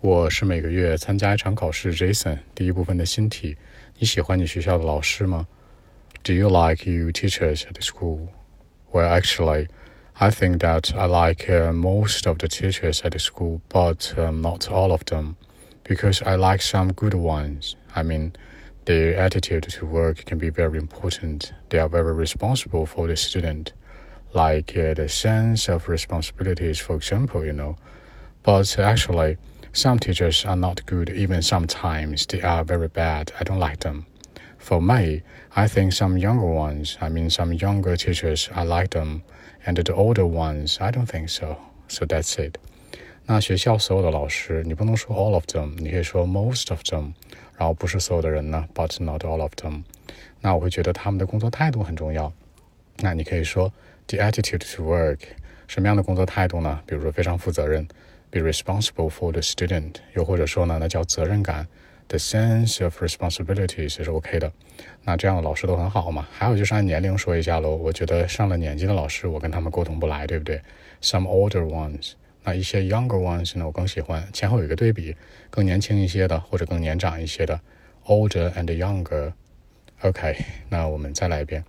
我是每个月参加一场考试。Jason，第一部分的新题：你喜欢你学校的老师吗？Do you like your teachers at school? Well, actually, I think that I like uh, most of the teachers at the school, but um, not all of them, because I like some good ones. I mean, their attitude to work can be very important. They are very responsible for the student, like uh, the sense of responsibilities, for example, you know. But actually, some teachers are not good, even sometimes they are very bad. I don't like them. For me, I think some younger ones, I mean some younger teachers, I like them, and the older ones, I don't think so. So that's it. 那学校所有的老师，你不能说 all of them，你可以说 most of them，然后不是所有的人呢，but not all of them。那我会觉得他们的工作态度很重要。那你可以说 the attitude to work，什么样的工作态度呢？比如说非常负责任。 Be responsible for the student，又或者说呢，那叫责任感，the sense of responsibility 是 OK 的。那这样的老师都很好嘛。还有就是按年龄说一下喽，我觉得上了年纪的老师，我跟他们沟通不来，对不对？Some older ones，那一些 younger ones 呢，我更喜欢。前后有一个对比，更年轻一些的或者更年长一些的，older and younger。OK，那我们再来一遍。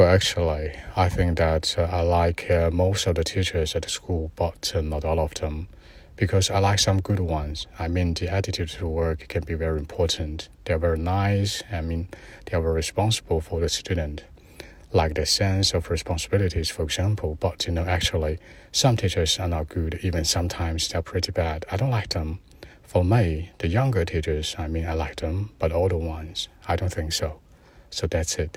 Well, actually, I think that uh, I like uh, most of the teachers at the school, but uh, not all of them, because I like some good ones. I mean, the attitude to work can be very important. They are very nice. I mean, they are very responsible for the student, like the sense of responsibilities, for example. But you know, actually, some teachers are not good. Even sometimes they are pretty bad. I don't like them. For me, the younger teachers, I mean, I like them, but older ones, I don't think so. So that's it.